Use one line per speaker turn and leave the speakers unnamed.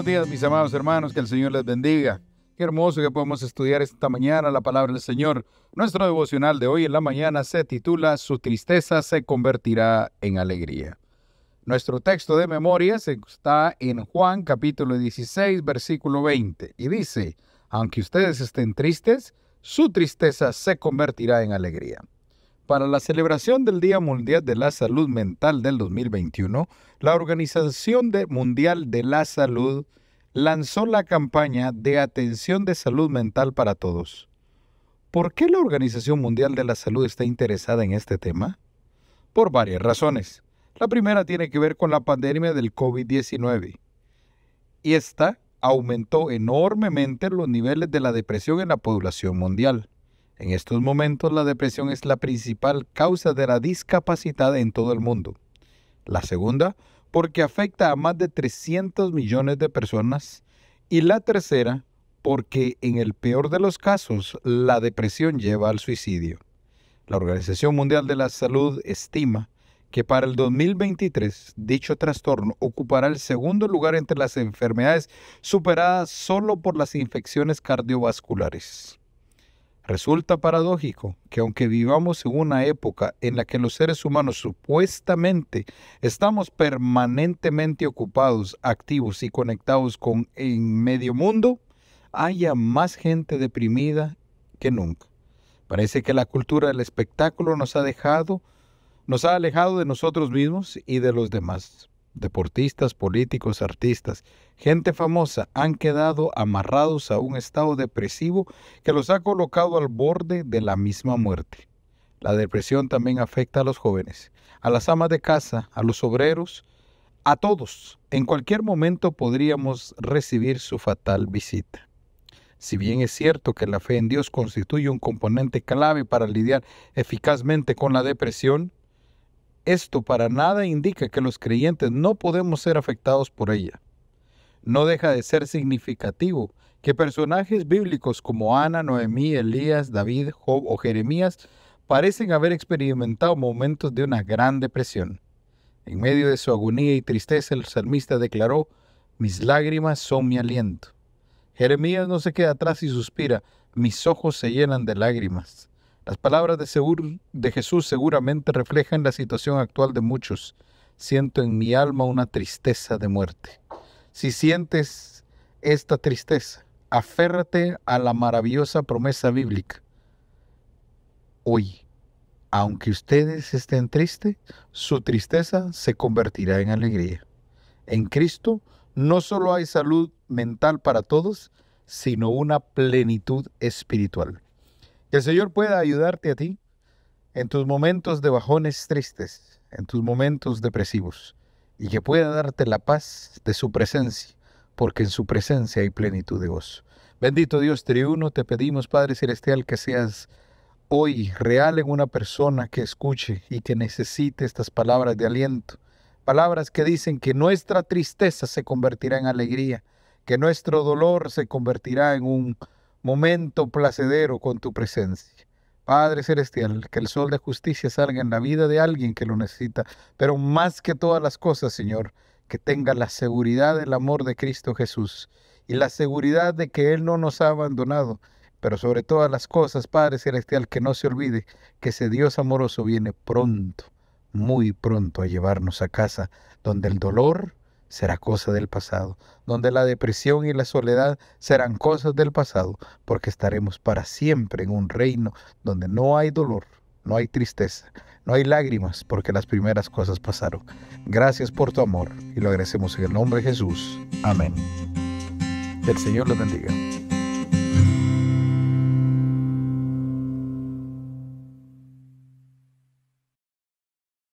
buenos días, mis amados hermanos, que el Señor les bendiga. Qué hermoso que podemos estudiar esta mañana la palabra del Señor. Nuestro devocional de hoy en la mañana se titula Su tristeza se convertirá en alegría. Nuestro texto de memoria está en Juan capítulo 16, versículo 20, y dice, aunque ustedes estén tristes, su tristeza se convertirá en alegría. Para la celebración del Día Mundial de la Salud Mental del 2021, la Organización Mundial de la Salud lanzó la campaña de atención de salud mental para todos. ¿Por qué la Organización Mundial de la Salud está interesada en este tema? Por varias razones. La primera tiene que ver con la pandemia del COVID-19. Y esta aumentó enormemente los niveles de la depresión en la población mundial. En estos momentos la depresión es la principal causa de la discapacidad en todo el mundo. La segunda, porque afecta a más de 300 millones de personas. Y la tercera, porque en el peor de los casos la depresión lleva al suicidio. La Organización Mundial de la Salud estima que para el 2023 dicho trastorno ocupará el segundo lugar entre las enfermedades superadas solo por las infecciones cardiovasculares. Resulta paradójico que aunque vivamos en una época en la que los seres humanos supuestamente estamos permanentemente ocupados, activos y conectados con en medio mundo, haya más gente deprimida que nunca. Parece que la cultura del espectáculo nos ha dejado, nos ha alejado de nosotros mismos y de los demás deportistas, políticos, artistas, gente famosa han quedado amarrados a un estado depresivo que los ha colocado al borde de la misma muerte. La depresión también afecta a los jóvenes, a las amas de casa, a los obreros, a todos. En cualquier momento podríamos recibir su fatal visita. Si bien es cierto que la fe en Dios constituye un componente clave para lidiar eficazmente con la depresión, esto para nada indica que los creyentes no podemos ser afectados por ella. No deja de ser significativo que personajes bíblicos como Ana, Noemí, Elías, David, Job o Jeremías parecen haber experimentado momentos de una gran depresión. En medio de su agonía y tristeza, el salmista declaró, mis lágrimas son mi aliento. Jeremías no se queda atrás y suspira, mis ojos se llenan de lágrimas. Las palabras de, Jesús seguramente reflejan la situación actual de muchos. Siento en mi alma una tristeza de muerte. Si sientes esta tristeza, aférrate a la maravillosa promesa bíblica. Hoy, aunque ustedes estén tristes, su tristeza se convertirá en alegría. En Cristo no solo hay salud mental para todos, sino una plenitud espiritual. Que el Señor pueda ayudarte a ti en tus momentos de bajones tristes, en tus momentos depresivos, y que pueda darte la paz de su presencia, porque en su presencia hay plenitud de gozo. Bendito Dios triuno, te pedimos, Padre Celestial, que seas hoy real en una persona que escuche y que necesite estas palabras de aliento, palabras que dicen que nuestra tristeza se convertirá en alegría, que nuestro dolor se convertirá en un momento placedero con tu presencia. Padre Celestial, que el sol de justicia salga en la vida de alguien que lo necesita, pero más que todas las cosas, Señor, que tenga la seguridad del amor de Cristo Jesús y la seguridad de que Él no nos ha abandonado, pero sobre todas las cosas, Padre Celestial, que no se olvide que ese Dios amoroso viene pronto, muy pronto a llevarnos a casa, donde el dolor será cosa del pasado, donde la depresión y la soledad serán cosas del pasado, porque estaremos para siempre en un reino donde no hay dolor, no hay tristeza, no hay lágrimas, porque las primeras cosas pasaron. Gracias por tu amor y lo agradecemos en el nombre de Jesús. Amén. el Señor le bendiga.